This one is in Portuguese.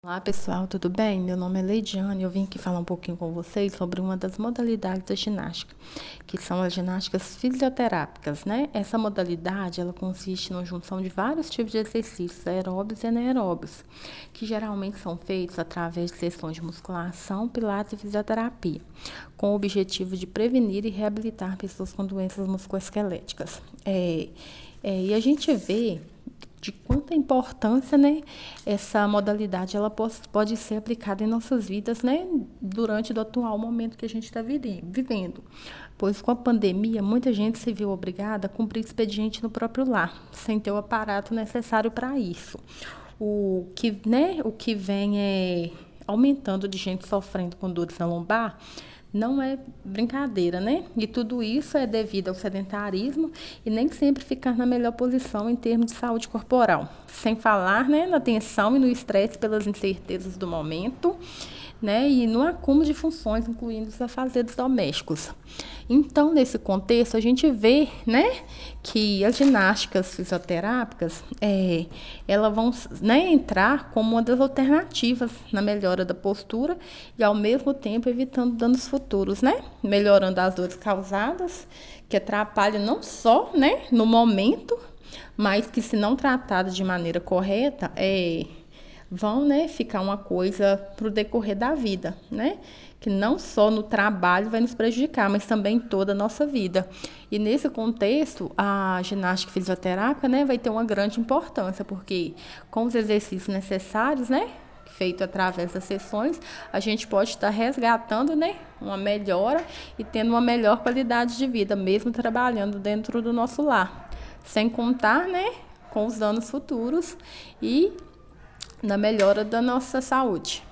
Olá pessoal, tudo bem? Meu nome é Leidiane e eu vim aqui falar um pouquinho com vocês sobre uma das modalidades da ginástica, que são as ginásticas fisioterápicas, né? Essa modalidade, ela consiste na junção de vários tipos de exercícios aeróbios e anaeróbios, que geralmente são feitos através de sessões de musculação, pilates e fisioterapia, com o objetivo de prevenir e reabilitar pessoas com doenças musculoesqueléticas. É, é, e a gente vê de quanta importância, né, essa modalidade ela pode, ser aplicada em nossas vidas, né, durante o atual momento que a gente está vivendo. Pois com a pandemia, muita gente se viu obrigada a cumprir expediente no próprio lar, sem ter o aparato necessário para isso. O que, né, o que vem é aumentando de gente sofrendo com dores na lombar, não é brincadeira, né? E tudo isso é devido ao sedentarismo e nem sempre ficar na melhor posição em termos de saúde corporal. Sem falar né, na tensão e no estresse pelas incertezas do momento né, e no acúmulo de funções, incluindo os afazeres domésticos. Então, nesse contexto, a gente vê né, que as ginásticas fisioterápicas é, elas vão né, entrar como uma das alternativas na melhora da postura e, ao mesmo tempo, evitando danos futuros, né? melhorando as dores causadas, que atrapalham não só né, no momento, mas que, se não tratadas de maneira correta, é, vão né, ficar uma coisa para o decorrer da vida, né? Que não só no trabalho vai nos prejudicar, mas também toda a nossa vida. E nesse contexto, a ginástica fisioterápica né, vai ter uma grande importância, porque com os exercícios necessários, né? Feito através das sessões, a gente pode estar resgatando né, uma melhora e tendo uma melhor qualidade de vida, mesmo trabalhando dentro do nosso lar. Sem contar né, com os danos futuros e na melhora da nossa saúde.